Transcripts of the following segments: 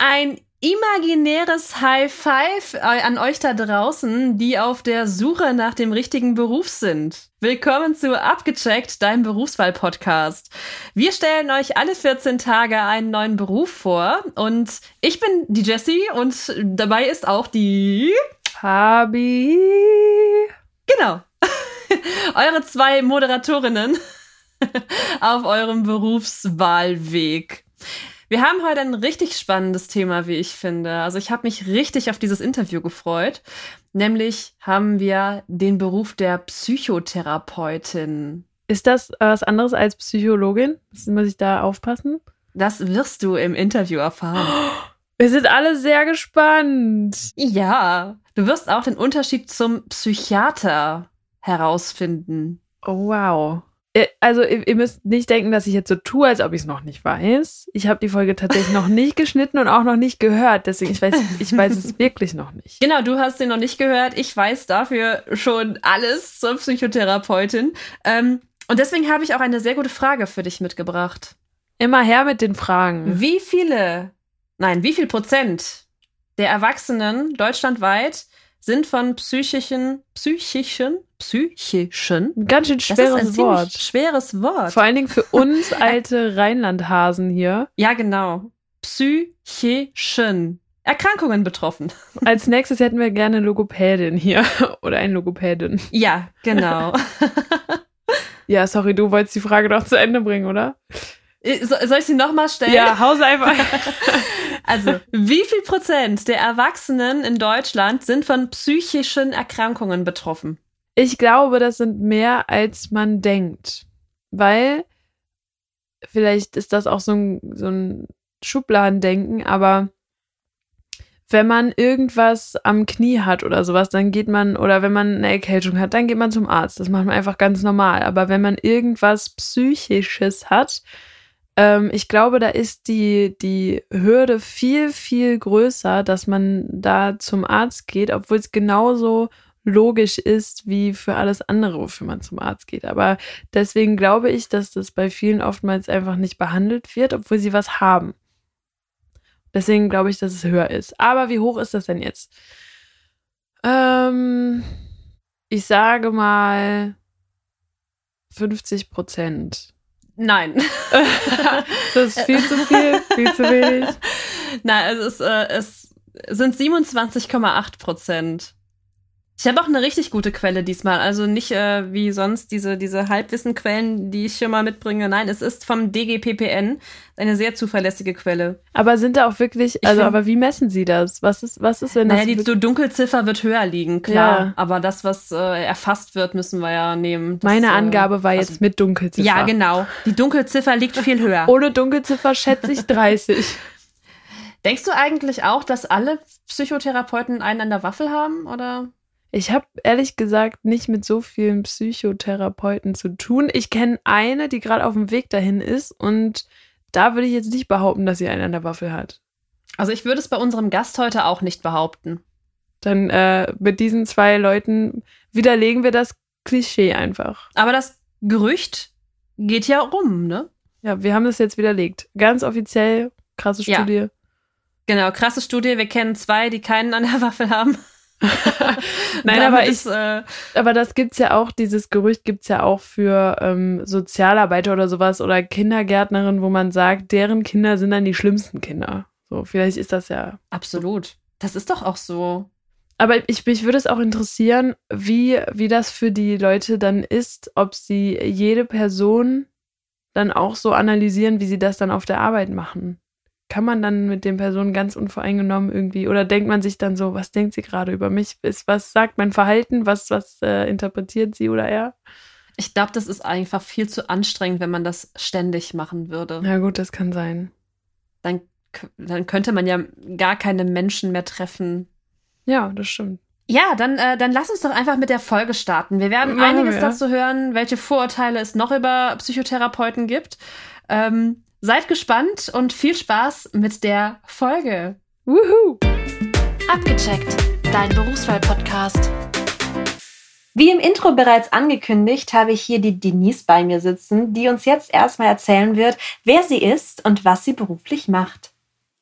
Ein imaginäres High Five äh, an euch da draußen, die auf der Suche nach dem richtigen Beruf sind. Willkommen zu Abgecheckt, deinem Berufswahl-Podcast. Wir stellen euch alle 14 Tage einen neuen Beruf vor und ich bin die Jessie und dabei ist auch die Fabi. Genau. Eure zwei Moderatorinnen auf eurem Berufswahlweg. Wir haben heute ein richtig spannendes Thema, wie ich finde. Also ich habe mich richtig auf dieses Interview gefreut. Nämlich haben wir den Beruf der Psychotherapeutin. Ist das was anderes als Psychologin? Muss ich da aufpassen? Das wirst du im Interview erfahren. Wir sind alle sehr gespannt. Ja, du wirst auch den Unterschied zum Psychiater herausfinden. Oh, wow. Äh, also ihr, müsst nicht denken, dass ich jetzt so tue, als ob ich es noch nicht weiß. Ich habe die Folge tatsächlich noch nicht geschnitten und auch noch nicht gehört. Deswegen, ich weiß, ich weiß es wirklich noch nicht. Genau, du hast sie noch nicht gehört. Ich weiß dafür schon alles zur Psychotherapeutin. Ähm, und deswegen habe ich auch eine sehr gute Frage für dich mitgebracht. Immer her mit den Fragen. Wie viele, nein, wie viel Prozent der Erwachsenen deutschlandweit sind von psychischen, psychischen, psychischen. Ganz schön schweres Wort. Schweres Wort. Vor allen Dingen für uns alte Rheinlandhasen hier. Ja, genau. Psychischen Erkrankungen betroffen. Als nächstes hätten wir gerne Logopädin hier oder ein Logopädin. Ja, genau. ja, sorry, du wolltest die Frage doch zu Ende bringen, oder? Äh, soll ich sie nochmal stellen? Ja, hause einfach. Also, wie viel Prozent der Erwachsenen in Deutschland sind von psychischen Erkrankungen betroffen? Ich glaube, das sind mehr, als man denkt. Weil, vielleicht ist das auch so ein, so ein Schubladendenken, aber wenn man irgendwas am Knie hat oder sowas, dann geht man, oder wenn man eine Erkältung hat, dann geht man zum Arzt. Das macht man einfach ganz normal. Aber wenn man irgendwas Psychisches hat, ähm, ich glaube, da ist die, die Hürde viel, viel größer, dass man da zum Arzt geht, obwohl es genauso logisch ist wie für alles andere, wofür man zum Arzt geht. Aber deswegen glaube ich, dass das bei vielen oftmals einfach nicht behandelt wird, obwohl sie was haben. Deswegen glaube ich, dass es höher ist. Aber wie hoch ist das denn jetzt? Ähm, ich sage mal 50 Prozent. Nein. das ist viel zu viel, viel zu wenig. Nein, also es, äh, es sind 27,8 Prozent. Ich habe auch eine richtig gute Quelle diesmal. Also nicht äh, wie sonst diese, diese Halbwissenquellen, die ich hier mal mitbringe. Nein, es ist vom DGPPN eine sehr zuverlässige Quelle. Aber sind da auch wirklich, also aber wie messen Sie das? Was ist, was ist, wenn naja, das. Naja, die Dunkelziffer wird höher liegen, klar. Ja. Aber das, was äh, erfasst wird, müssen wir ja nehmen. Das, Meine äh, Angabe war jetzt also, mit Dunkelziffer. Ja, genau. Die Dunkelziffer liegt viel höher. Ohne Dunkelziffer schätze ich 30. Denkst du eigentlich auch, dass alle Psychotherapeuten einen an der Waffel haben, oder? Ich habe ehrlich gesagt nicht mit so vielen Psychotherapeuten zu tun. Ich kenne eine, die gerade auf dem Weg dahin ist und da würde ich jetzt nicht behaupten, dass sie einen an der Waffel hat. Also ich würde es bei unserem Gast heute auch nicht behaupten. Dann äh, mit diesen zwei Leuten widerlegen wir das Klischee einfach. Aber das Gerücht geht ja rum, ne? Ja, wir haben das jetzt widerlegt. Ganz offiziell, krasse Studie. Ja. Genau, krasse Studie. Wir kennen zwei, die keinen an der Waffel haben. Nein, aber ich, äh, aber das gibt's ja auch, dieses Gerücht gibt's ja auch für ähm, Sozialarbeiter oder sowas oder Kindergärtnerinnen, wo man sagt, deren Kinder sind dann die schlimmsten Kinder. So, vielleicht ist das ja. Absolut. Das ist doch auch so. Aber ich, mich würde es auch interessieren, wie, wie das für die Leute dann ist, ob sie jede Person dann auch so analysieren, wie sie das dann auf der Arbeit machen kann man dann mit den Personen ganz unvoreingenommen irgendwie oder denkt man sich dann so, was denkt sie gerade über mich? Ist, was sagt mein Verhalten? Was, was äh, interpretiert sie oder er? Ich glaube, das ist einfach viel zu anstrengend, wenn man das ständig machen würde. Ja, gut, das kann sein. Dann, dann könnte man ja gar keine Menschen mehr treffen. Ja, das stimmt. Ja, dann, äh, dann lass uns doch einfach mit der Folge starten. Wir werden Machen einiges wir. dazu hören, welche Vorurteile es noch über Psychotherapeuten gibt. Ähm, Seid gespannt und viel Spaß mit der Folge. Woohoo! Abgecheckt, dein Berufswahl-Podcast. Wie im Intro bereits angekündigt, habe ich hier die Denise bei mir sitzen, die uns jetzt erstmal erzählen wird, wer sie ist und was sie beruflich macht.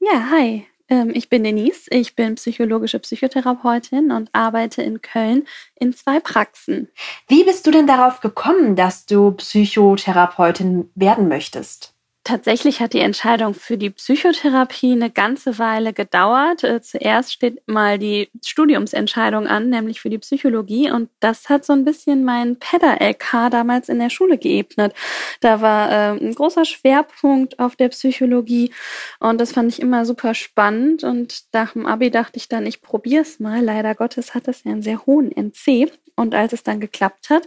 Ja, hi. Ähm, ich bin Denise, ich bin psychologische Psychotherapeutin und arbeite in Köln in zwei Praxen. Wie bist du denn darauf gekommen, dass du Psychotherapeutin werden möchtest? Tatsächlich hat die Entscheidung für die Psychotherapie eine ganze Weile gedauert. Äh, zuerst steht mal die Studiumsentscheidung an, nämlich für die Psychologie. Und das hat so ein bisschen mein PEDA-LK damals in der Schule geebnet. Da war äh, ein großer Schwerpunkt auf der Psychologie. Und das fand ich immer super spannend. Und nach dem Abi dachte ich dann, ich probiere es mal. Leider Gottes hat es ja einen sehr hohen NC. Und als es dann geklappt hat,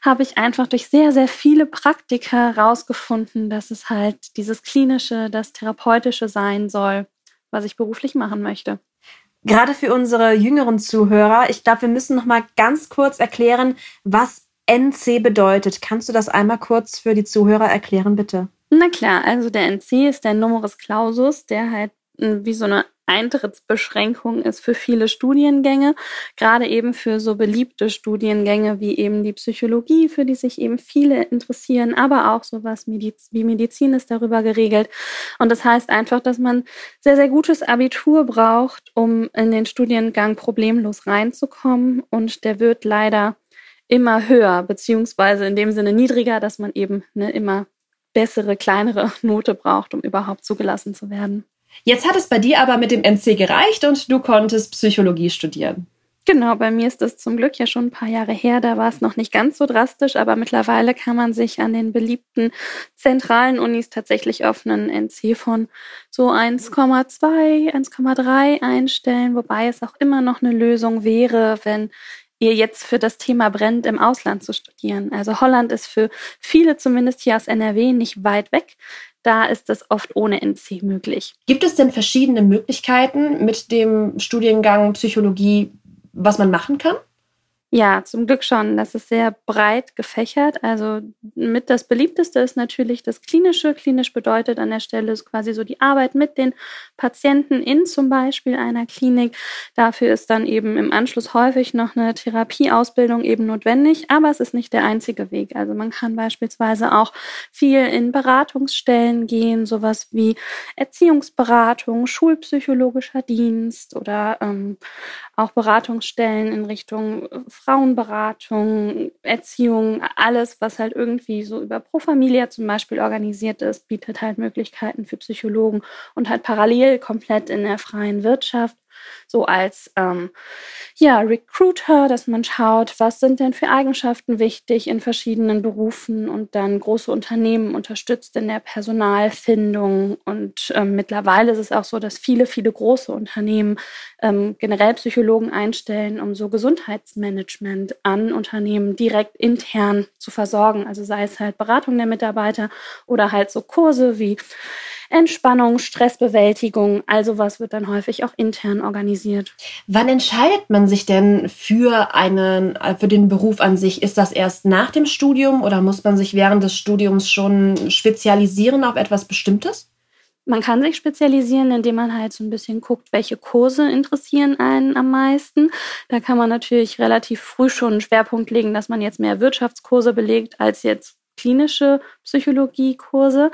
habe ich einfach durch sehr, sehr viele Praktika herausgefunden, dass es halt dieses klinische, das therapeutische sein soll, was ich beruflich machen möchte. Gerade für unsere jüngeren Zuhörer, ich glaube, wir müssen noch mal ganz kurz erklären, was NC bedeutet. Kannst du das einmal kurz für die Zuhörer erklären, bitte? Na klar, also der NC ist der Numerus Clausus, der halt hm, wie so eine Eintrittsbeschränkung ist für viele Studiengänge, gerade eben für so beliebte Studiengänge wie eben die Psychologie, für die sich eben viele interessieren, aber auch sowas wie Medizin ist darüber geregelt. Und das heißt einfach, dass man sehr, sehr gutes Abitur braucht, um in den Studiengang problemlos reinzukommen. Und der wird leider immer höher, beziehungsweise in dem Sinne niedriger, dass man eben eine immer bessere, kleinere Note braucht, um überhaupt zugelassen zu werden. Jetzt hat es bei dir aber mit dem NC gereicht und du konntest Psychologie studieren. Genau, bei mir ist das zum Glück ja schon ein paar Jahre her. Da war es noch nicht ganz so drastisch, aber mittlerweile kann man sich an den beliebten zentralen Unis tatsächlich auf einen NC von so 1,2, 1,3 einstellen, wobei es auch immer noch eine Lösung wäre, wenn ihr jetzt für das Thema brennt, im Ausland zu studieren. Also Holland ist für viele zumindest hier aus NRW nicht weit weg. Da ist es oft ohne NC möglich. Gibt es denn verschiedene Möglichkeiten mit dem Studiengang Psychologie, was man machen kann? Ja, zum Glück schon. Das ist sehr breit gefächert. Also mit das beliebteste ist natürlich das Klinische. Klinisch bedeutet an der Stelle ist quasi so die Arbeit mit den Patienten in zum Beispiel einer Klinik. Dafür ist dann eben im Anschluss häufig noch eine Therapieausbildung eben notwendig. Aber es ist nicht der einzige Weg. Also man kann beispielsweise auch viel in Beratungsstellen gehen, sowas wie Erziehungsberatung, schulpsychologischer Dienst oder ähm, auch Beratungsstellen in Richtung Frauenberatung, Erziehung, alles, was halt irgendwie so über Pro Familia zum Beispiel organisiert ist, bietet halt Möglichkeiten für Psychologen und halt parallel komplett in der freien Wirtschaft so als ähm, ja, Recruiter, dass man schaut, was sind denn für Eigenschaften wichtig in verschiedenen Berufen und dann große Unternehmen unterstützt in der Personalfindung. Und ähm, mittlerweile ist es auch so, dass viele, viele große Unternehmen ähm, generell Psychologen einstellen, um so Gesundheitsmanagement an Unternehmen direkt intern zu versorgen. Also sei es halt Beratung der Mitarbeiter oder halt so Kurse wie Entspannung, Stressbewältigung, also was wird dann häufig auch intern organisiert. Wann entscheidet man sich denn für einen, für den Beruf an sich? Ist das erst nach dem Studium oder muss man sich während des Studiums schon spezialisieren auf etwas Bestimmtes? Man kann sich spezialisieren, indem man halt so ein bisschen guckt, welche Kurse interessieren einen am meisten. Da kann man natürlich relativ früh schon einen Schwerpunkt legen, dass man jetzt mehr Wirtschaftskurse belegt als jetzt klinische Psychologiekurse.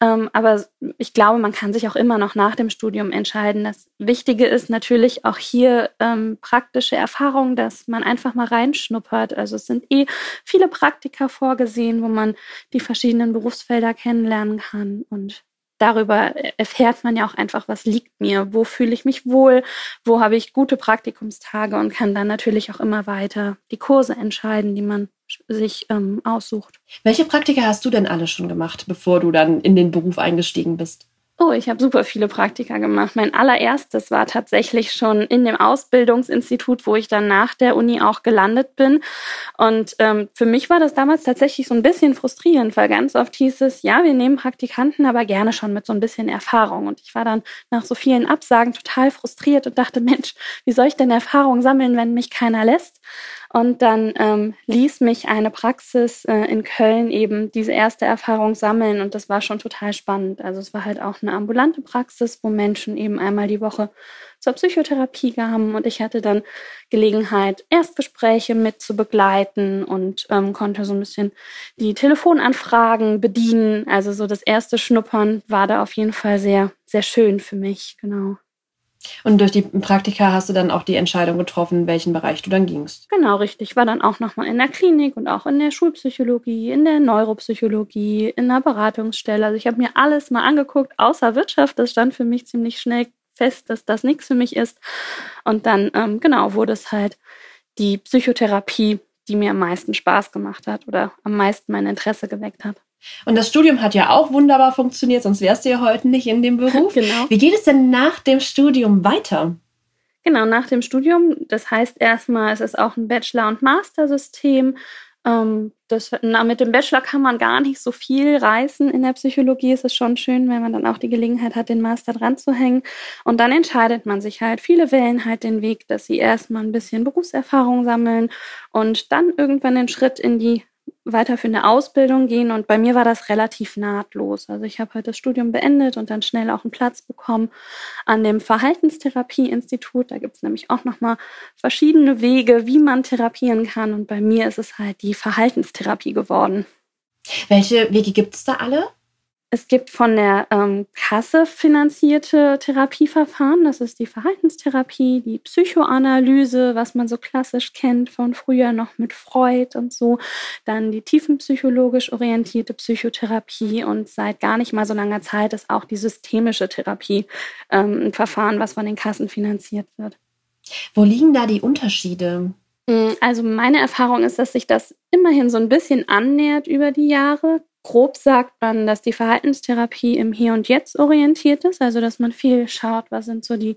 Ähm, aber ich glaube, man kann sich auch immer noch nach dem Studium entscheiden. Das Wichtige ist natürlich auch hier ähm, praktische Erfahrung, dass man einfach mal reinschnuppert. Also es sind eh viele Praktika vorgesehen, wo man die verschiedenen Berufsfelder kennenlernen kann und darüber erfährt man ja auch einfach, was liegt mir, wo fühle ich mich wohl, wo habe ich gute Praktikumstage und kann dann natürlich auch immer weiter die Kurse entscheiden, die man sich ähm, aussucht. Welche Praktika hast du denn alle schon gemacht, bevor du dann in den Beruf eingestiegen bist? Oh, ich habe super viele Praktika gemacht. Mein allererstes war tatsächlich schon in dem Ausbildungsinstitut, wo ich dann nach der Uni auch gelandet bin. Und ähm, für mich war das damals tatsächlich so ein bisschen frustrierend, weil ganz oft hieß es, ja, wir nehmen Praktikanten, aber gerne schon mit so ein bisschen Erfahrung. Und ich war dann nach so vielen Absagen total frustriert und dachte, Mensch, wie soll ich denn Erfahrung sammeln, wenn mich keiner lässt? Und dann ähm, ließ mich eine Praxis äh, in Köln eben diese erste Erfahrung sammeln und das war schon total spannend. Also es war halt auch eine ambulante Praxis, wo Menschen eben einmal die Woche zur Psychotherapie kamen und ich hatte dann Gelegenheit, Erstgespräche mit zu begleiten und ähm, konnte so ein bisschen die Telefonanfragen bedienen. Also so das erste Schnuppern war da auf jeden Fall sehr, sehr schön für mich, genau. Und durch die Praktika hast du dann auch die Entscheidung getroffen, welchen Bereich du dann gingst. Genau, richtig. War dann auch nochmal in der Klinik und auch in der Schulpsychologie, in der Neuropsychologie, in der Beratungsstelle. Also ich habe mir alles mal angeguckt, außer Wirtschaft. Das stand für mich ziemlich schnell fest, dass das nichts für mich ist. Und dann, ähm, genau, wurde es halt die Psychotherapie, die mir am meisten Spaß gemacht hat oder am meisten mein Interesse geweckt hat. Und das Studium hat ja auch wunderbar funktioniert, sonst wärst du ja heute nicht in dem Beruf. genau. Wie geht es denn nach dem Studium weiter? Genau, nach dem Studium. Das heißt erstmal, es ist auch ein Bachelor- und Master-System. Ähm, das, na, mit dem Bachelor kann man gar nicht so viel reißen. In der Psychologie ist es schon schön, wenn man dann auch die Gelegenheit hat, den Master dran zu hängen. Und dann entscheidet man sich halt. Viele wählen halt den Weg, dass sie erstmal ein bisschen Berufserfahrung sammeln und dann irgendwann den Schritt in die weiter für eine Ausbildung gehen und bei mir war das relativ nahtlos. Also ich habe halt das Studium beendet und dann schnell auch einen Platz bekommen an dem Verhaltenstherapie-Institut. Da gibt es nämlich auch nochmal verschiedene Wege, wie man therapieren kann und bei mir ist es halt die Verhaltenstherapie geworden. Welche Wege gibt es da alle? Es gibt von der ähm, Kasse finanzierte Therapieverfahren. Das ist die Verhaltenstherapie, die Psychoanalyse, was man so klassisch kennt von früher noch mit Freud und so. Dann die tiefenpsychologisch orientierte Psychotherapie und seit gar nicht mal so langer Zeit ist auch die systemische Therapie ähm, ein Verfahren, was von den Kassen finanziert wird. Wo liegen da die Unterschiede? Mm, also meine Erfahrung ist, dass sich das immerhin so ein bisschen annähert über die Jahre grob sagt man, dass die Verhaltenstherapie im Hier und Jetzt orientiert ist, also dass man viel schaut, was sind so die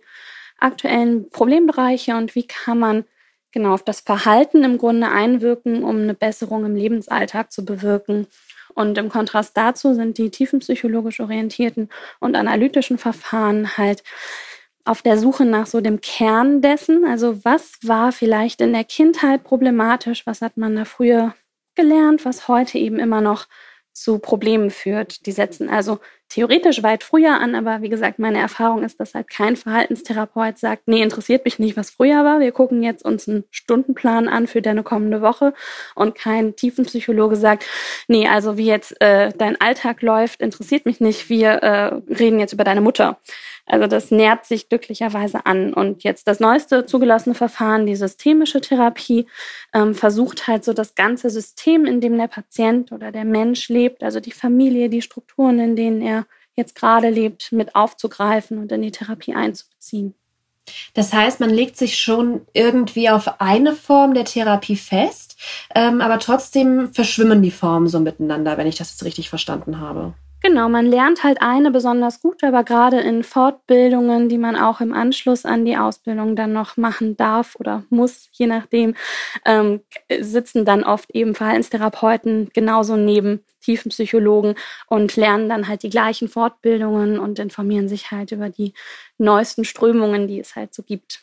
aktuellen Problembereiche und wie kann man genau auf das Verhalten im Grunde einwirken, um eine Besserung im Lebensalltag zu bewirken. Und im Kontrast dazu sind die tiefenpsychologisch orientierten und analytischen Verfahren halt auf der Suche nach so dem Kern dessen. Also was war vielleicht in der Kindheit problematisch? Was hat man da früher gelernt, was heute eben immer noch zu Problemen führt. Die setzen also theoretisch weit früher an, aber wie gesagt, meine Erfahrung ist, dass halt kein Verhaltenstherapeut sagt, nee, interessiert mich nicht, was früher war. Wir gucken jetzt uns einen Stundenplan an für deine kommende Woche und kein Tiefenpsychologe sagt, nee, also wie jetzt äh, dein Alltag läuft, interessiert mich nicht. Wir äh, reden jetzt über deine Mutter. Also das nährt sich glücklicherweise an. Und jetzt das neueste zugelassene Verfahren, die systemische Therapie, ähm, versucht halt so das ganze System, in dem der Patient oder der Mensch lebt, also die Familie, die Strukturen, in denen er jetzt gerade lebt, mit aufzugreifen und in die Therapie einzubeziehen. Das heißt, man legt sich schon irgendwie auf eine Form der Therapie fest, ähm, aber trotzdem verschwimmen die Formen so miteinander, wenn ich das jetzt richtig verstanden habe. Genau, man lernt halt eine besonders gut, aber gerade in Fortbildungen, die man auch im Anschluss an die Ausbildung dann noch machen darf oder muss, je nachdem, ähm, sitzen dann oft eben Verhaltenstherapeuten genauso neben Tiefenpsychologen und lernen dann halt die gleichen Fortbildungen und informieren sich halt über die neuesten Strömungen, die es halt so gibt.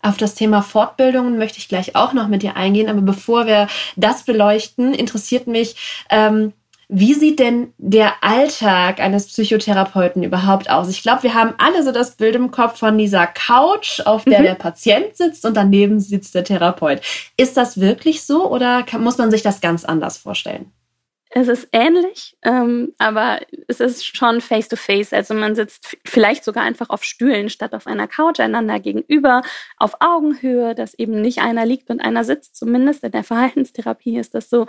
Auf das Thema Fortbildungen möchte ich gleich auch noch mit dir eingehen, aber bevor wir das beleuchten, interessiert mich, ähm, wie sieht denn der Alltag eines Psychotherapeuten überhaupt aus? Ich glaube, wir haben alle so das Bild im Kopf von dieser Couch, auf der mhm. der Patient sitzt und daneben sitzt der Therapeut. Ist das wirklich so oder kann, muss man sich das ganz anders vorstellen? Es ist ähnlich, ähm, aber es ist schon face-to-face. -face. Also man sitzt vielleicht sogar einfach auf Stühlen statt auf einer Couch einander gegenüber, auf Augenhöhe, dass eben nicht einer liegt und einer sitzt. Zumindest in der Verhaltenstherapie ist das so.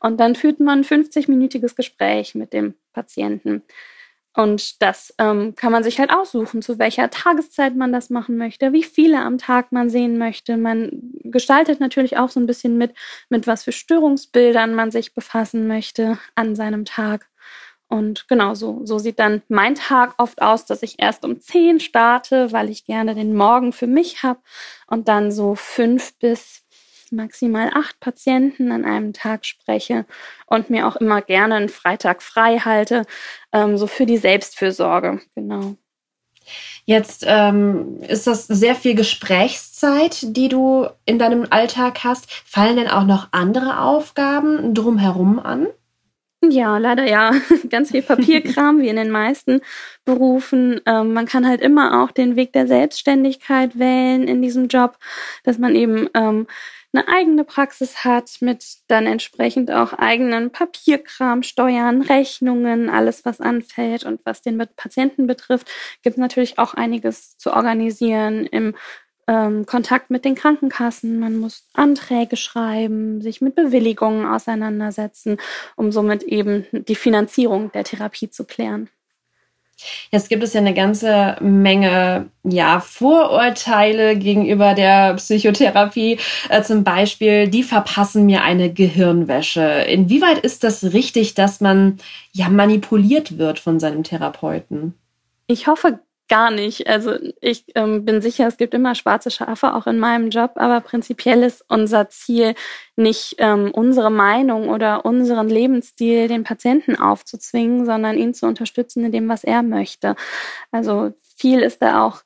Und dann führt man ein 50-minütiges Gespräch mit dem Patienten. Und das ähm, kann man sich halt aussuchen, zu welcher Tageszeit man das machen möchte, wie viele am Tag man sehen möchte. Man gestaltet natürlich auch so ein bisschen mit, mit was für Störungsbildern man sich befassen möchte an seinem Tag. Und genau so, so sieht dann mein Tag oft aus, dass ich erst um 10 starte, weil ich gerne den Morgen für mich habe und dann so fünf bis maximal acht Patienten an einem Tag spreche und mir auch immer gerne einen Freitag frei halte, ähm, so für die Selbstfürsorge, genau. Jetzt ähm, ist das sehr viel Gesprächszeit, die du in deinem Alltag hast. Fallen denn auch noch andere Aufgaben drumherum an? Ja, leider ja. Ganz viel Papierkram, wie in den meisten Berufen. Ähm, man kann halt immer auch den Weg der Selbstständigkeit wählen in diesem Job, dass man eben ähm, eine eigene Praxis hat, mit dann entsprechend auch eigenen Papierkram, Steuern, Rechnungen, alles, was anfällt und was den Patienten betrifft, gibt es natürlich auch einiges zu organisieren im ähm, Kontakt mit den Krankenkassen. Man muss Anträge schreiben, sich mit Bewilligungen auseinandersetzen, um somit eben die Finanzierung der Therapie zu klären. Jetzt gibt es ja eine ganze Menge ja, Vorurteile gegenüber der Psychotherapie. Äh, zum Beispiel, die verpassen mir eine Gehirnwäsche. Inwieweit ist das richtig, dass man ja manipuliert wird von seinem Therapeuten? Ich hoffe gar nicht. Also ich ähm, bin sicher, es gibt immer schwarze Schafe auch in meinem Job, aber prinzipiell ist unser Ziel nicht ähm, unsere Meinung oder unseren Lebensstil den Patienten aufzuzwingen, sondern ihn zu unterstützen in dem, was er möchte. Also viel ist da auch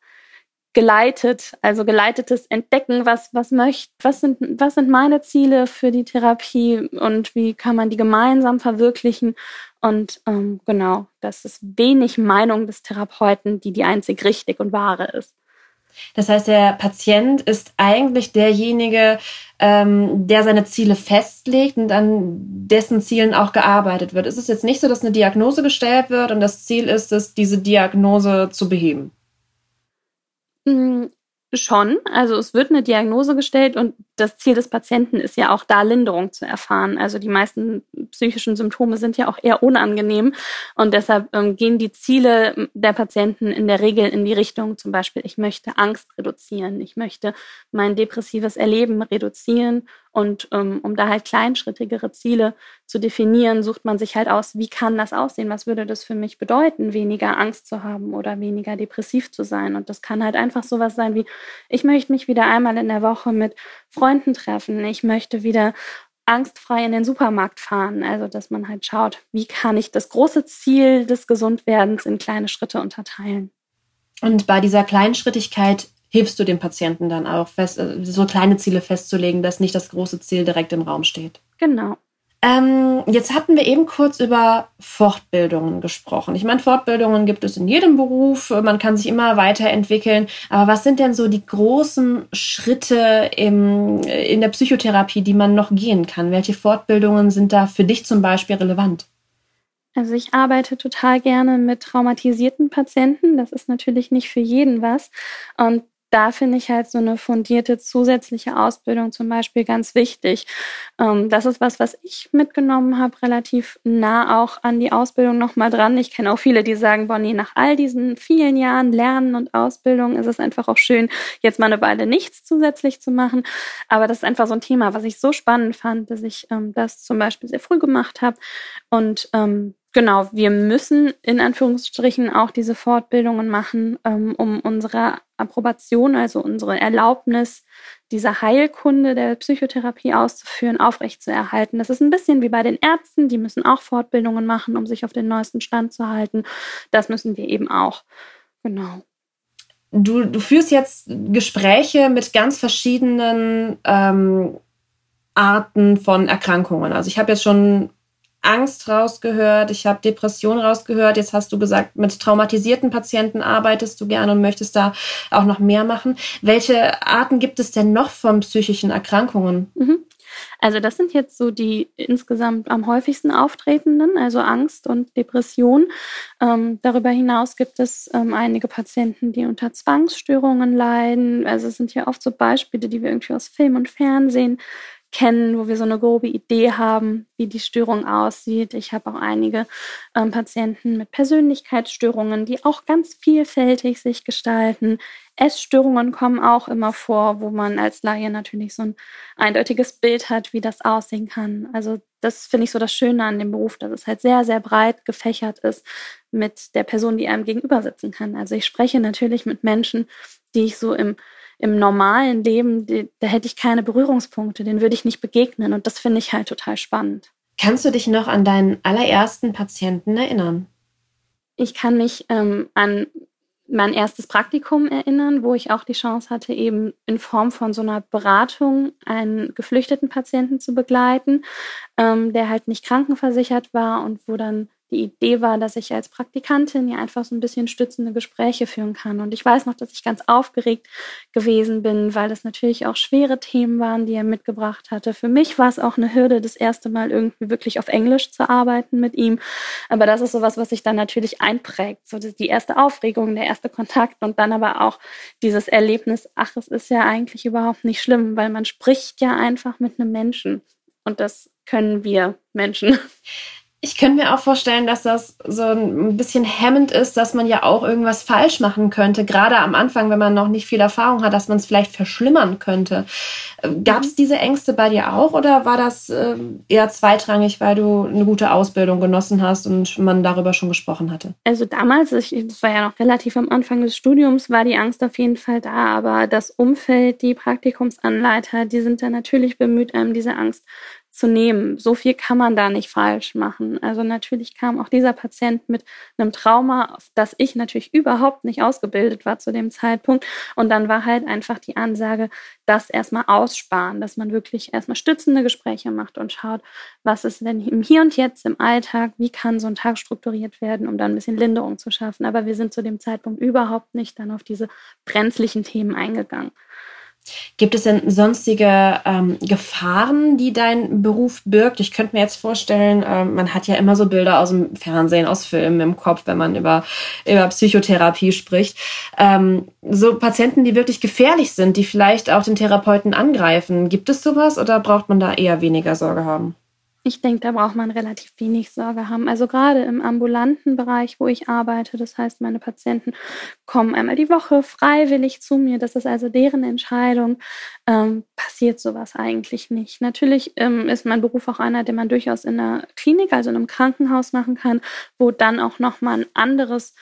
geleitet, also geleitetes Entdecken, was, was möchte, was sind, was sind meine Ziele für die Therapie und wie kann man die gemeinsam verwirklichen. Und ähm, genau, das ist wenig Meinung des Therapeuten, die die einzig richtig und wahre ist. Das heißt, der Patient ist eigentlich derjenige, ähm, der seine Ziele festlegt und an dessen Zielen auch gearbeitet wird. Es ist jetzt nicht so, dass eine Diagnose gestellt wird und das Ziel ist es, diese Diagnose zu beheben. Mm, schon. Also es wird eine Diagnose gestellt und das Ziel des Patienten ist ja auch da Linderung zu erfahren. Also die meisten psychischen Symptome sind ja auch eher unangenehm und deshalb ähm, gehen die Ziele der Patienten in der Regel in die Richtung zum Beispiel, ich möchte Angst reduzieren, ich möchte mein depressives Erleben reduzieren und ähm, um da halt kleinschrittigere Ziele zu definieren, sucht man sich halt aus, wie kann das aussehen, was würde das für mich bedeuten, weniger Angst zu haben oder weniger depressiv zu sein. Und das kann halt einfach sowas sein wie, ich möchte mich wieder einmal in der Woche mit Freunden treffen, ich möchte wieder angstfrei in den Supermarkt fahren. Also, dass man halt schaut, wie kann ich das große Ziel des Gesundwerdens in kleine Schritte unterteilen. Und bei dieser Kleinschrittigkeit hilfst du dem Patienten dann auch, fest, äh, so kleine Ziele festzulegen, dass nicht das große Ziel direkt im Raum steht. Genau. Ähm, jetzt hatten wir eben kurz über Fortbildungen gesprochen. Ich meine, Fortbildungen gibt es in jedem Beruf, man kann sich immer weiterentwickeln. Aber was sind denn so die großen Schritte im, in der Psychotherapie, die man noch gehen kann? Welche Fortbildungen sind da für dich zum Beispiel relevant? Also ich arbeite total gerne mit traumatisierten Patienten. Das ist natürlich nicht für jeden was. Und da finde ich halt so eine fundierte zusätzliche Ausbildung zum Beispiel ganz wichtig. Ähm, das ist was, was ich mitgenommen habe, relativ nah auch an die Ausbildung nochmal dran. Ich kenne auch viele, die sagen, Bonnie, nach all diesen vielen Jahren Lernen und Ausbildung ist es einfach auch schön, jetzt mal eine Weile nichts zusätzlich zu machen. Aber das ist einfach so ein Thema, was ich so spannend fand, dass ich ähm, das zum Beispiel sehr früh gemacht habe und ähm, Genau, wir müssen in Anführungsstrichen auch diese Fortbildungen machen, ähm, um unsere Approbation, also unsere Erlaubnis, dieser Heilkunde der Psychotherapie auszuführen, aufrechtzuerhalten. Das ist ein bisschen wie bei den Ärzten, die müssen auch Fortbildungen machen, um sich auf den neuesten Stand zu halten. Das müssen wir eben auch. Genau. Du, du führst jetzt Gespräche mit ganz verschiedenen ähm, Arten von Erkrankungen. Also ich habe jetzt schon Angst rausgehört, ich habe Depression rausgehört. Jetzt hast du gesagt, mit traumatisierten Patienten arbeitest du gerne und möchtest da auch noch mehr machen. Welche Arten gibt es denn noch von psychischen Erkrankungen? Mhm. Also das sind jetzt so die insgesamt am häufigsten auftretenden, also Angst und Depression. Ähm, darüber hinaus gibt es ähm, einige Patienten, die unter Zwangsstörungen leiden. Also es sind ja oft so Beispiele, die wir irgendwie aus Film und Fernsehen kennen, wo wir so eine grobe Idee haben, wie die Störung aussieht. Ich habe auch einige ähm, Patienten mit Persönlichkeitsstörungen, die auch ganz vielfältig sich gestalten. Essstörungen kommen auch immer vor, wo man als Laie natürlich so ein eindeutiges Bild hat, wie das aussehen kann. Also das finde ich so das Schöne an dem Beruf, dass es halt sehr, sehr breit gefächert ist mit der Person, die einem gegenüber sitzen kann. Also ich spreche natürlich mit Menschen, die ich so im im normalen Leben, die, da hätte ich keine Berührungspunkte, den würde ich nicht begegnen. Und das finde ich halt total spannend. Kannst du dich noch an deinen allerersten Patienten erinnern? Ich kann mich ähm, an mein erstes Praktikum erinnern, wo ich auch die Chance hatte, eben in Form von so einer Beratung einen geflüchteten Patienten zu begleiten, ähm, der halt nicht krankenversichert war und wo dann die Idee war, dass ich als Praktikantin ja einfach so ein bisschen stützende Gespräche führen kann. Und ich weiß noch, dass ich ganz aufgeregt gewesen bin, weil das natürlich auch schwere Themen waren, die er mitgebracht hatte. Für mich war es auch eine Hürde, das erste Mal irgendwie wirklich auf Englisch zu arbeiten mit ihm. Aber das ist sowas, was sich dann natürlich einprägt. So die erste Aufregung, der erste Kontakt und dann aber auch dieses Erlebnis, ach, es ist ja eigentlich überhaupt nicht schlimm, weil man spricht ja einfach mit einem Menschen. Und das können wir Menschen. Ich könnte mir auch vorstellen, dass das so ein bisschen hemmend ist, dass man ja auch irgendwas falsch machen könnte. Gerade am Anfang, wenn man noch nicht viel Erfahrung hat, dass man es vielleicht verschlimmern könnte. Äh, Gab es mhm. diese Ängste bei dir auch oder war das ähm, eher zweitrangig, weil du eine gute Ausbildung genossen hast und man darüber schon gesprochen hatte? Also damals, ich, das war ja noch relativ am Anfang des Studiums, war die Angst auf jeden Fall da. Aber das Umfeld, die Praktikumsanleiter, die sind da natürlich bemüht, einem diese Angst zu nehmen. So viel kann man da nicht falsch machen. Also natürlich kam auch dieser Patient mit einem Trauma, auf das ich natürlich überhaupt nicht ausgebildet war zu dem Zeitpunkt. Und dann war halt einfach die Ansage, das erstmal aussparen, dass man wirklich erstmal stützende Gespräche macht und schaut, was ist denn im Hier und Jetzt im Alltag, wie kann so ein Tag strukturiert werden, um dann ein bisschen Linderung zu schaffen. Aber wir sind zu dem Zeitpunkt überhaupt nicht dann auf diese brenzlichen Themen eingegangen. Gibt es denn sonstige ähm, Gefahren, die dein Beruf birgt? Ich könnte mir jetzt vorstellen, ähm, man hat ja immer so Bilder aus dem Fernsehen, aus Filmen im Kopf, wenn man über, über Psychotherapie spricht. Ähm, so Patienten, die wirklich gefährlich sind, die vielleicht auch den Therapeuten angreifen. Gibt es sowas oder braucht man da eher weniger Sorge haben? Ich denke, da braucht man relativ wenig Sorge haben. Also gerade im ambulanten Bereich, wo ich arbeite, das heißt, meine Patienten kommen einmal die Woche freiwillig zu mir. Das ist also deren Entscheidung. Ähm, passiert sowas eigentlich nicht. Natürlich ähm, ist mein Beruf auch einer, den man durchaus in einer Klinik, also in einem Krankenhaus machen kann, wo dann auch nochmal ein anderes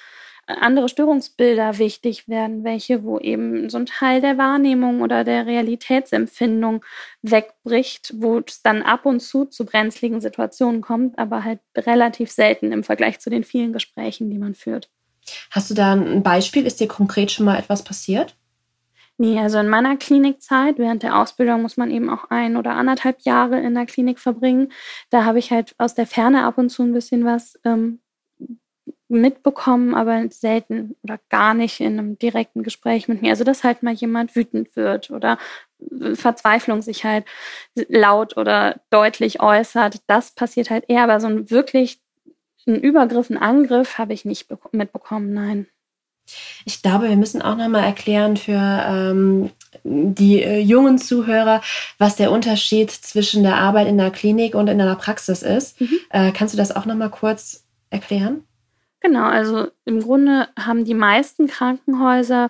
andere Störungsbilder wichtig werden, welche, wo eben so ein Teil der Wahrnehmung oder der Realitätsempfindung wegbricht, wo es dann ab und zu zu brenzligen Situationen kommt, aber halt relativ selten im Vergleich zu den vielen Gesprächen, die man führt. Hast du da ein Beispiel? Ist dir konkret schon mal etwas passiert? Nee, also in meiner Klinikzeit, während der Ausbildung muss man eben auch ein oder anderthalb Jahre in der Klinik verbringen. Da habe ich halt aus der Ferne ab und zu ein bisschen was ähm, mitbekommen, aber selten oder gar nicht in einem direkten Gespräch mit mir. Also, dass halt mal jemand wütend wird oder Verzweiflung sich halt laut oder deutlich äußert. Das passiert halt eher, aber so ein wirklich ein Übergriff, ein Angriff habe ich nicht mitbekommen, nein. Ich glaube, wir müssen auch nochmal erklären für ähm, die äh, jungen Zuhörer, was der Unterschied zwischen der Arbeit in der Klinik und in einer Praxis ist. Mhm. Äh, kannst du das auch nochmal kurz erklären? Genau, also im Grunde haben die meisten Krankenhäuser,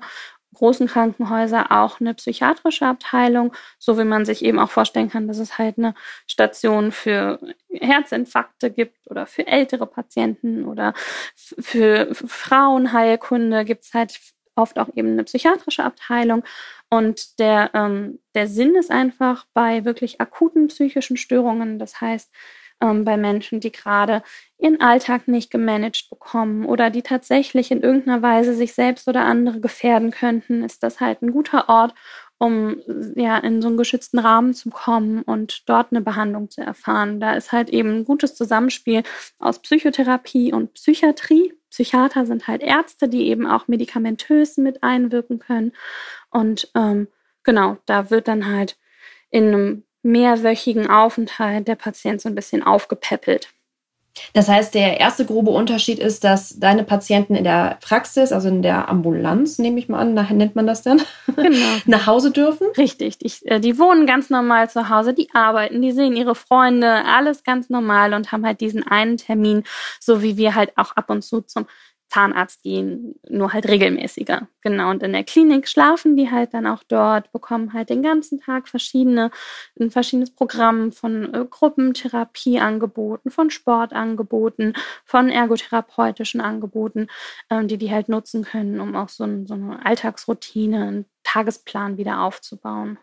großen Krankenhäuser auch eine psychiatrische Abteilung, so wie man sich eben auch vorstellen kann, dass es halt eine Station für Herzinfarkte gibt oder für ältere Patienten oder für Frauenheilkunde gibt es halt oft auch eben eine psychiatrische Abteilung. Und der, ähm, der Sinn ist einfach bei wirklich akuten psychischen Störungen, das heißt, ähm, bei Menschen, die gerade ihren Alltag nicht gemanagt bekommen oder die tatsächlich in irgendeiner Weise sich selbst oder andere gefährden könnten, ist das halt ein guter Ort, um ja in so einen geschützten Rahmen zu kommen und dort eine Behandlung zu erfahren. Da ist halt eben ein gutes Zusammenspiel aus Psychotherapie und Psychiatrie. Psychiater sind halt Ärzte, die eben auch medikamentös mit einwirken können. Und ähm, genau, da wird dann halt in einem mehrwöchigen Aufenthalt der Patient so ein bisschen aufgepäppelt. Das heißt, der erste grobe Unterschied ist, dass deine Patienten in der Praxis, also in der Ambulanz, nehme ich mal an, nachher nennt man das dann, genau. nach Hause dürfen. Richtig, die, äh, die wohnen ganz normal zu Hause, die arbeiten, die sehen ihre Freunde, alles ganz normal und haben halt diesen einen Termin, so wie wir halt auch ab und zu zum Zahnarzt gehen, nur halt regelmäßiger. Genau. Und in der Klinik schlafen die halt dann auch dort, bekommen halt den ganzen Tag verschiedene, ein verschiedenes Programm von äh, Gruppentherapieangeboten, von Sportangeboten, von ergotherapeutischen Angeboten, ähm, die die halt nutzen können, um auch so, ein, so eine Alltagsroutine, einen Tagesplan wieder aufzubauen.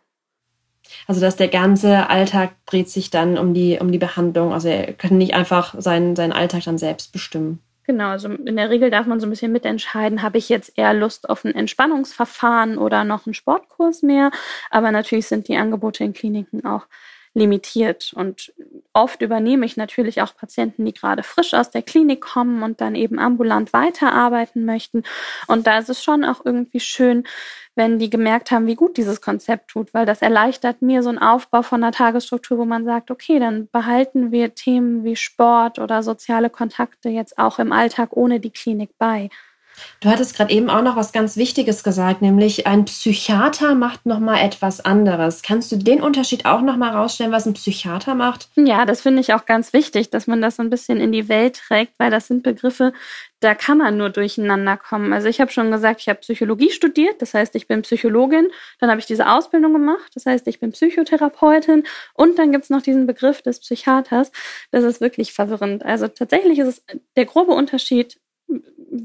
Also dass der ganze Alltag dreht sich dann um die, um die Behandlung. Also er kann nicht einfach seinen, seinen Alltag dann selbst bestimmen. Genau, also in der Regel darf man so ein bisschen mitentscheiden, habe ich jetzt eher Lust auf ein Entspannungsverfahren oder noch einen Sportkurs mehr. Aber natürlich sind die Angebote in Kliniken auch limitiert. Und oft übernehme ich natürlich auch Patienten, die gerade frisch aus der Klinik kommen und dann eben ambulant weiterarbeiten möchten. Und da ist es schon auch irgendwie schön, wenn die gemerkt haben, wie gut dieses Konzept tut, weil das erleichtert mir so einen Aufbau von einer Tagesstruktur, wo man sagt, okay, dann behalten wir Themen wie Sport oder soziale Kontakte jetzt auch im Alltag ohne die Klinik bei. Du hattest gerade eben auch noch was ganz Wichtiges gesagt, nämlich ein Psychiater macht noch mal etwas anderes. Kannst du den Unterschied auch noch mal rausstellen, was ein Psychiater macht? Ja, das finde ich auch ganz wichtig, dass man das so ein bisschen in die Welt trägt, weil das sind Begriffe, da kann man nur durcheinander kommen. Also ich habe schon gesagt, ich habe Psychologie studiert, das heißt, ich bin Psychologin. Dann habe ich diese Ausbildung gemacht, das heißt, ich bin Psychotherapeutin. Und dann gibt es noch diesen Begriff des Psychiaters. Das ist wirklich verwirrend. Also tatsächlich ist es der grobe Unterschied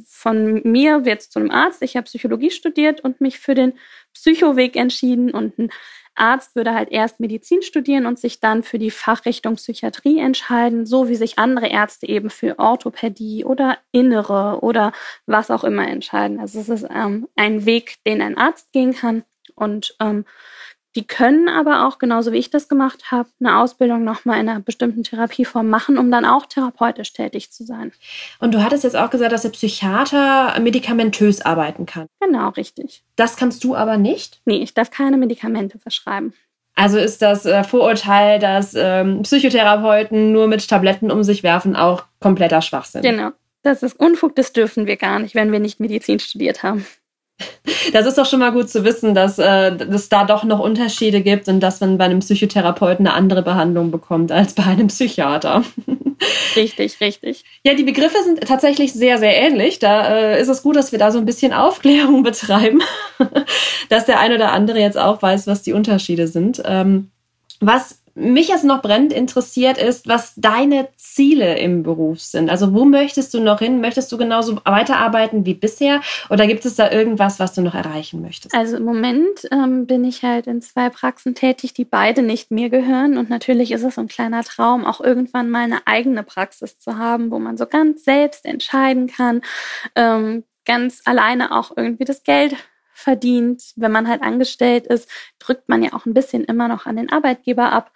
von mir wird zu einem Arzt. Ich habe Psychologie studiert und mich für den Psychoweg entschieden. Und ein Arzt würde halt erst Medizin studieren und sich dann für die Fachrichtung Psychiatrie entscheiden, so wie sich andere Ärzte eben für Orthopädie oder Innere oder was auch immer entscheiden. Also es ist ähm, ein Weg, den ein Arzt gehen kann. Und ähm, die können aber auch, genauso wie ich das gemacht habe, eine Ausbildung nochmal in einer bestimmten Therapieform machen, um dann auch therapeutisch tätig zu sein. Und du hattest jetzt auch gesagt, dass der Psychiater medikamentös arbeiten kann. Genau, richtig. Das kannst du aber nicht? Nee, ich darf keine Medikamente verschreiben. Also ist das äh, Vorurteil, dass ähm, Psychotherapeuten nur mit Tabletten um sich werfen, auch kompletter Schwachsinn. Genau. Das ist Unfug, das dürfen wir gar nicht, wenn wir nicht Medizin studiert haben. Das ist doch schon mal gut zu wissen, dass äh, es da doch noch Unterschiede gibt und dass man bei einem Psychotherapeuten eine andere Behandlung bekommt als bei einem Psychiater. Richtig, richtig. Ja, die Begriffe sind tatsächlich sehr, sehr ähnlich. Da äh, ist es gut, dass wir da so ein bisschen Aufklärung betreiben, dass der eine oder andere jetzt auch weiß, was die Unterschiede sind. Ähm, was mich jetzt noch brennend interessiert ist, was deine Ziele im Beruf sind. Also wo möchtest du noch hin? Möchtest du genauso weiterarbeiten wie bisher? Oder gibt es da irgendwas, was du noch erreichen möchtest? Also im Moment ähm, bin ich halt in zwei Praxen tätig, die beide nicht mir gehören. Und natürlich ist es ein kleiner Traum, auch irgendwann mal eine eigene Praxis zu haben, wo man so ganz selbst entscheiden kann, ähm, ganz alleine auch irgendwie das Geld verdient. Wenn man halt angestellt ist, drückt man ja auch ein bisschen immer noch an den Arbeitgeber ab.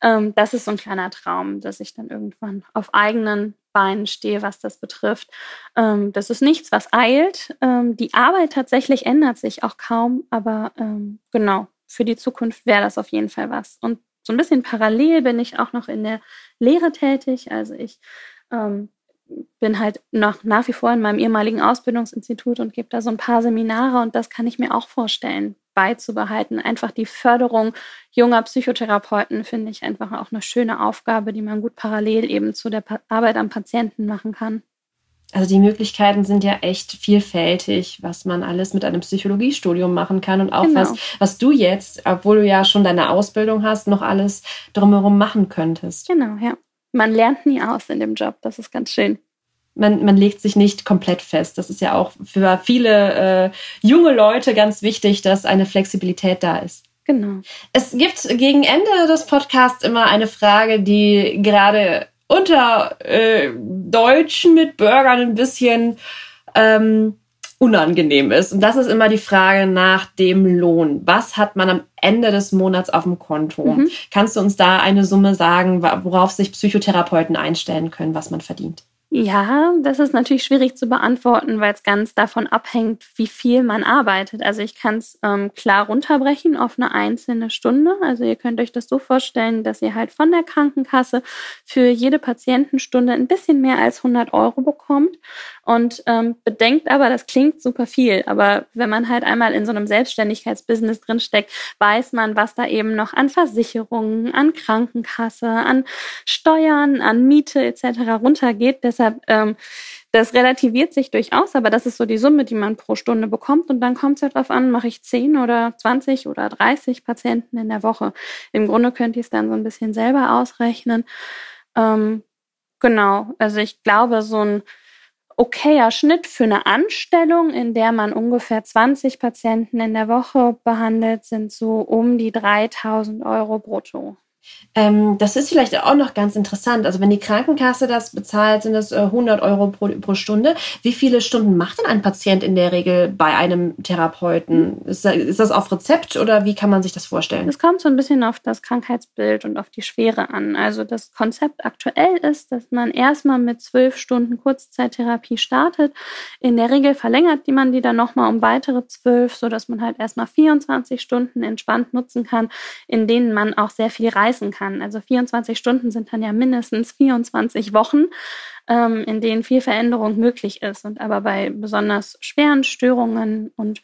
Ähm, das ist so ein kleiner Traum, dass ich dann irgendwann auf eigenen Beinen stehe, was das betrifft. Ähm, das ist nichts, was eilt. Ähm, die Arbeit tatsächlich ändert sich auch kaum, aber ähm, genau, für die Zukunft wäre das auf jeden Fall was. Und so ein bisschen parallel bin ich auch noch in der Lehre tätig. Also ich ähm, bin halt noch nach wie vor in meinem ehemaligen Ausbildungsinstitut und gebe da so ein paar Seminare und das kann ich mir auch vorstellen, beizubehalten. Einfach die Förderung junger Psychotherapeuten finde ich einfach auch eine schöne Aufgabe, die man gut parallel eben zu der Arbeit am Patienten machen kann. Also die Möglichkeiten sind ja echt vielfältig, was man alles mit einem Psychologiestudium machen kann und auch genau. was, was du jetzt, obwohl du ja schon deine Ausbildung hast, noch alles drumherum machen könntest. Genau, ja man lernt nie aus in dem Job. Das ist ganz schön. Man, man legt sich nicht komplett fest. Das ist ja auch für viele äh, junge Leute ganz wichtig, dass eine Flexibilität da ist. Genau. Es gibt gegen Ende des Podcasts immer eine Frage, die gerade unter äh, Deutschen mit Bürgern ein bisschen ähm, unangenehm ist. Und das ist immer die Frage nach dem Lohn. Was hat man am Ende des Monats auf dem Konto? Mhm. Kannst du uns da eine Summe sagen, worauf sich Psychotherapeuten einstellen können, was man verdient? Ja, das ist natürlich schwierig zu beantworten, weil es ganz davon abhängt, wie viel man arbeitet. Also ich kann es ähm, klar runterbrechen auf eine einzelne Stunde. Also ihr könnt euch das so vorstellen, dass ihr halt von der Krankenkasse für jede Patientenstunde ein bisschen mehr als 100 Euro bekommt. Und ähm, bedenkt aber, das klingt super viel, aber wenn man halt einmal in so einem Selbstständigkeitsbusiness drinsteckt, weiß man, was da eben noch an Versicherungen, an Krankenkasse, an Steuern, an Miete etc. runtergeht. Deshalb ähm, das relativiert sich durchaus, aber das ist so die Summe, die man pro Stunde bekommt. Und dann kommt es halt darauf an, mache ich 10 oder 20 oder 30 Patienten in der Woche. Im Grunde könnt ihr es dann so ein bisschen selber ausrechnen. Ähm, genau, also ich glaube, so ein okayer Schnitt für eine Anstellung, in der man ungefähr 20 Patienten in der Woche behandelt, sind so um die 3000 Euro brutto. Ähm, das ist vielleicht auch noch ganz interessant. Also wenn die Krankenkasse das bezahlt, sind das äh, 100 Euro pro, pro, Stunde. Wie viele Stunden macht denn ein Patient in der Regel bei einem Therapeuten? Ist, ist das auf Rezept oder wie kann man sich das vorstellen? Es kommt so ein bisschen auf das Krankheitsbild und auf die Schwere an. Also das Konzept aktuell ist, dass man erstmal mit zwölf Stunden Kurzzeittherapie startet. In der Regel verlängert man die dann nochmal um weitere zwölf, sodass man halt erstmal 24 Stunden entspannt nutzen kann, in denen man auch sehr viel reisen leisten kann. Also 24 Stunden sind dann ja mindestens 24 Wochen, ähm, in denen viel Veränderung möglich ist. Und aber bei besonders schweren Störungen und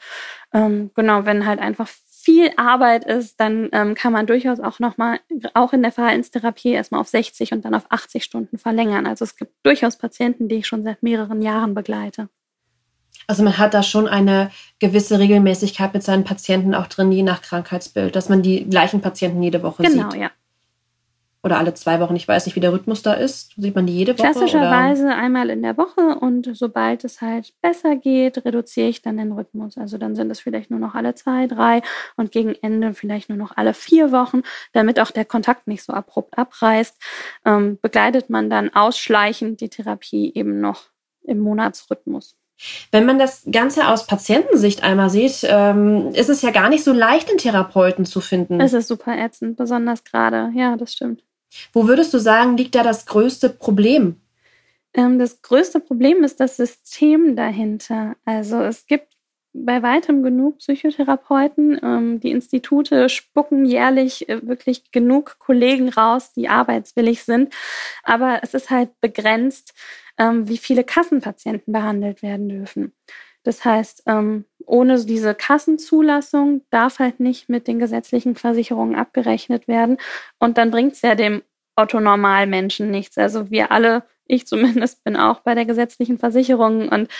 ähm, genau, wenn halt einfach viel Arbeit ist, dann ähm, kann man durchaus auch nochmal, auch in der Verhaltenstherapie, erstmal auf 60 und dann auf 80 Stunden verlängern. Also es gibt durchaus Patienten, die ich schon seit mehreren Jahren begleite. Also man hat da schon eine gewisse Regelmäßigkeit mit seinen Patienten auch drin, je nach Krankheitsbild, dass man die gleichen Patienten jede Woche genau, sieht. Genau, ja oder alle zwei Wochen. Ich weiß nicht, wie der Rhythmus da ist. Sieht man die jede Woche? Klassischerweise oder? einmal in der Woche und sobald es halt besser geht, reduziere ich dann den Rhythmus. Also dann sind es vielleicht nur noch alle zwei, drei und gegen Ende vielleicht nur noch alle vier Wochen, damit auch der Kontakt nicht so abrupt abreißt. Ähm, begleitet man dann ausschleichend die Therapie eben noch im Monatsrhythmus. Wenn man das Ganze aus Patientensicht einmal sieht, ähm, ist es ja gar nicht so leicht, einen Therapeuten zu finden. Es ist super ätzend, besonders gerade. Ja, das stimmt. Wo würdest du sagen, liegt da das größte Problem? Ähm, das größte Problem ist das System dahinter. Also es gibt bei weitem genug Psychotherapeuten. Ähm, die Institute spucken jährlich äh, wirklich genug Kollegen raus, die arbeitswillig sind. Aber es ist halt begrenzt, ähm, wie viele Kassenpatienten behandelt werden dürfen. Das heißt, ähm, ohne diese Kassenzulassung darf halt nicht mit den gesetzlichen Versicherungen abgerechnet werden. Und dann bringt es ja dem Otto-Normalmenschen nichts. Also wir alle, ich zumindest, bin auch bei der gesetzlichen Versicherung und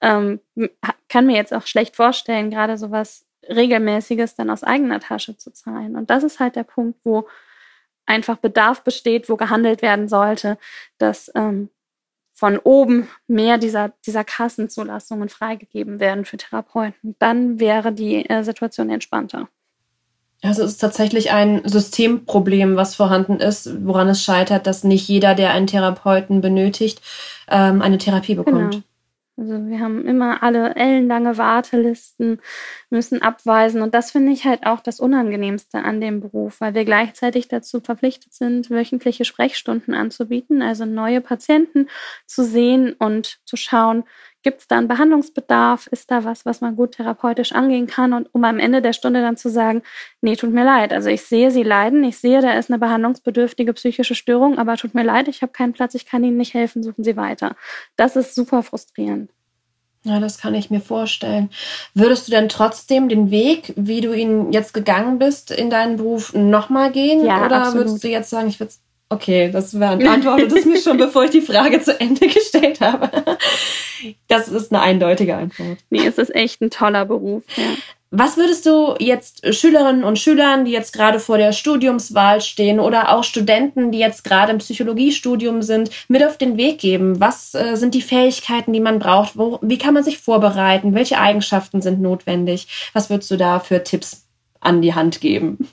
ähm, kann mir jetzt auch schlecht vorstellen, gerade sowas Regelmäßiges dann aus eigener Tasche zu zahlen. Und das ist halt der Punkt, wo einfach Bedarf besteht, wo gehandelt werden sollte, dass ähm, von oben mehr dieser, dieser Kassenzulassungen freigegeben werden für Therapeuten. Dann wäre die äh, Situation entspannter. Also es ist tatsächlich ein Systemproblem, was vorhanden ist, woran es scheitert, dass nicht jeder, der einen Therapeuten benötigt, ähm, eine Therapie bekommt. Genau. Also wir haben immer alle ellenlange Wartelisten, müssen abweisen. Und das finde ich halt auch das Unangenehmste an dem Beruf, weil wir gleichzeitig dazu verpflichtet sind, wöchentliche Sprechstunden anzubieten, also neue Patienten zu sehen und zu schauen, gibt es da einen Behandlungsbedarf, ist da was, was man gut therapeutisch angehen kann und um am Ende der Stunde dann zu sagen, nee, tut mir leid, also ich sehe, Sie leiden, ich sehe, da ist eine behandlungsbedürftige psychische Störung, aber tut mir leid, ich habe keinen Platz, ich kann Ihnen nicht helfen, suchen Sie weiter. Das ist super frustrierend. Ja, das kann ich mir vorstellen. Würdest du denn trotzdem den Weg, wie du ihn jetzt gegangen bist, in deinen Beruf nochmal gehen? Ja, Oder absolut. würdest du jetzt sagen, ich würde Okay, das beantwortet es mir schon, bevor ich die Frage zu Ende gestellt habe. Das ist eine eindeutige Antwort. Nee, es ist echt ein toller Beruf. Ja. Was würdest du jetzt Schülerinnen und Schülern, die jetzt gerade vor der Studiumswahl stehen oder auch Studenten, die jetzt gerade im Psychologiestudium sind, mit auf den Weg geben? Was äh, sind die Fähigkeiten, die man braucht? Wo, wie kann man sich vorbereiten? Welche Eigenschaften sind notwendig? Was würdest du da für Tipps an die Hand geben?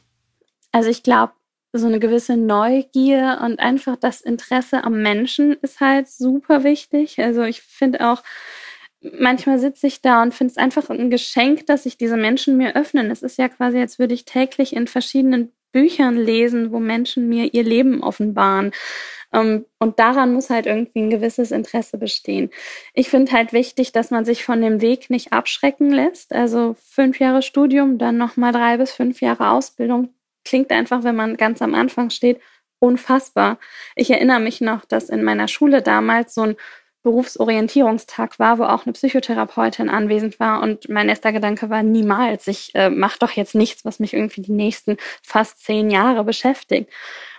Also ich glaube, so eine gewisse Neugier und einfach das Interesse am Menschen ist halt super wichtig. Also ich finde auch, manchmal sitze ich da und finde es einfach ein Geschenk, dass sich diese Menschen mir öffnen. Es ist ja quasi, als würde ich täglich in verschiedenen Büchern lesen, wo Menschen mir ihr Leben offenbaren. Ähm, und daran muss halt irgendwie ein gewisses Interesse bestehen. Ich finde halt wichtig, dass man sich von dem Weg nicht abschrecken lässt. Also fünf Jahre Studium, dann nochmal drei bis fünf Jahre Ausbildung. Klingt einfach, wenn man ganz am Anfang steht, unfassbar. Ich erinnere mich noch, dass in meiner Schule damals so ein Berufsorientierungstag war, wo auch eine Psychotherapeutin anwesend war. Und mein erster Gedanke war niemals, ich äh, mache doch jetzt nichts, was mich irgendwie die nächsten fast zehn Jahre beschäftigt.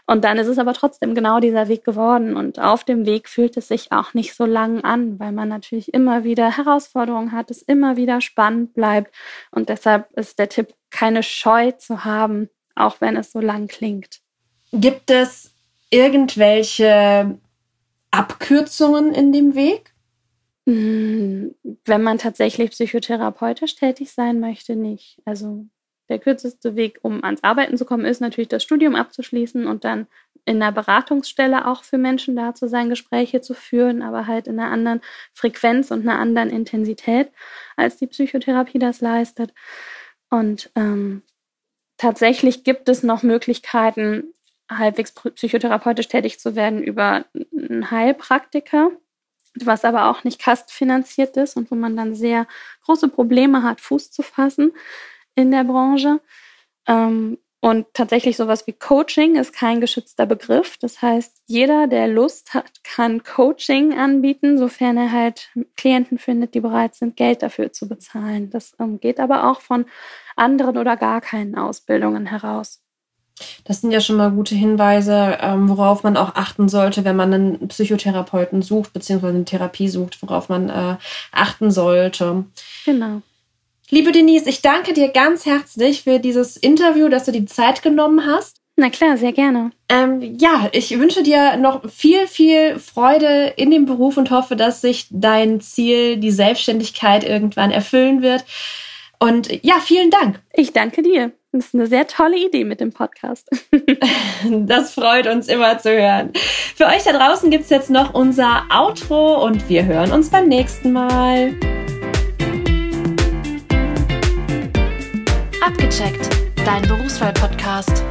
Und dann ist es aber trotzdem genau dieser Weg geworden. Und auf dem Weg fühlt es sich auch nicht so lang an, weil man natürlich immer wieder Herausforderungen hat, es immer wieder spannend bleibt. Und deshalb ist der Tipp, keine Scheu zu haben, auch wenn es so lang klingt. Gibt es irgendwelche Abkürzungen in dem Weg? Hm, wenn man tatsächlich psychotherapeutisch tätig sein möchte, nicht. Also der kürzeste Weg, um ans Arbeiten zu kommen, ist natürlich das Studium abzuschließen und dann in einer Beratungsstelle auch für Menschen da zu sein, Gespräche zu führen, aber halt in einer anderen Frequenz und einer anderen Intensität, als die Psychotherapie das leistet. Und ähm, tatsächlich gibt es noch Möglichkeiten, halbwegs psychotherapeutisch tätig zu werden über einen Heilpraktiker, was aber auch nicht kastfinanziert ist und wo man dann sehr große Probleme hat, Fuß zu fassen in der Branche. Ähm, und tatsächlich sowas wie Coaching ist kein geschützter Begriff. Das heißt, jeder, der Lust hat, kann Coaching anbieten, sofern er halt Klienten findet, die bereit sind, Geld dafür zu bezahlen. Das ähm, geht aber auch von anderen oder gar keinen Ausbildungen heraus. Das sind ja schon mal gute Hinweise, ähm, worauf man auch achten sollte, wenn man einen Psychotherapeuten sucht, beziehungsweise eine Therapie sucht, worauf man äh, achten sollte. Genau. Liebe Denise, ich danke dir ganz herzlich für dieses Interview, dass du die Zeit genommen hast. Na klar, sehr gerne. Ähm, ja, ich wünsche dir noch viel, viel Freude in dem Beruf und hoffe, dass sich dein Ziel, die Selbstständigkeit irgendwann erfüllen wird. Und ja, vielen Dank. Ich danke dir. Das ist eine sehr tolle Idee mit dem Podcast. das freut uns immer zu hören. Für euch da draußen gibt es jetzt noch unser Outro und wir hören uns beim nächsten Mal. Abgecheckt, dein Berufswahl-Podcast.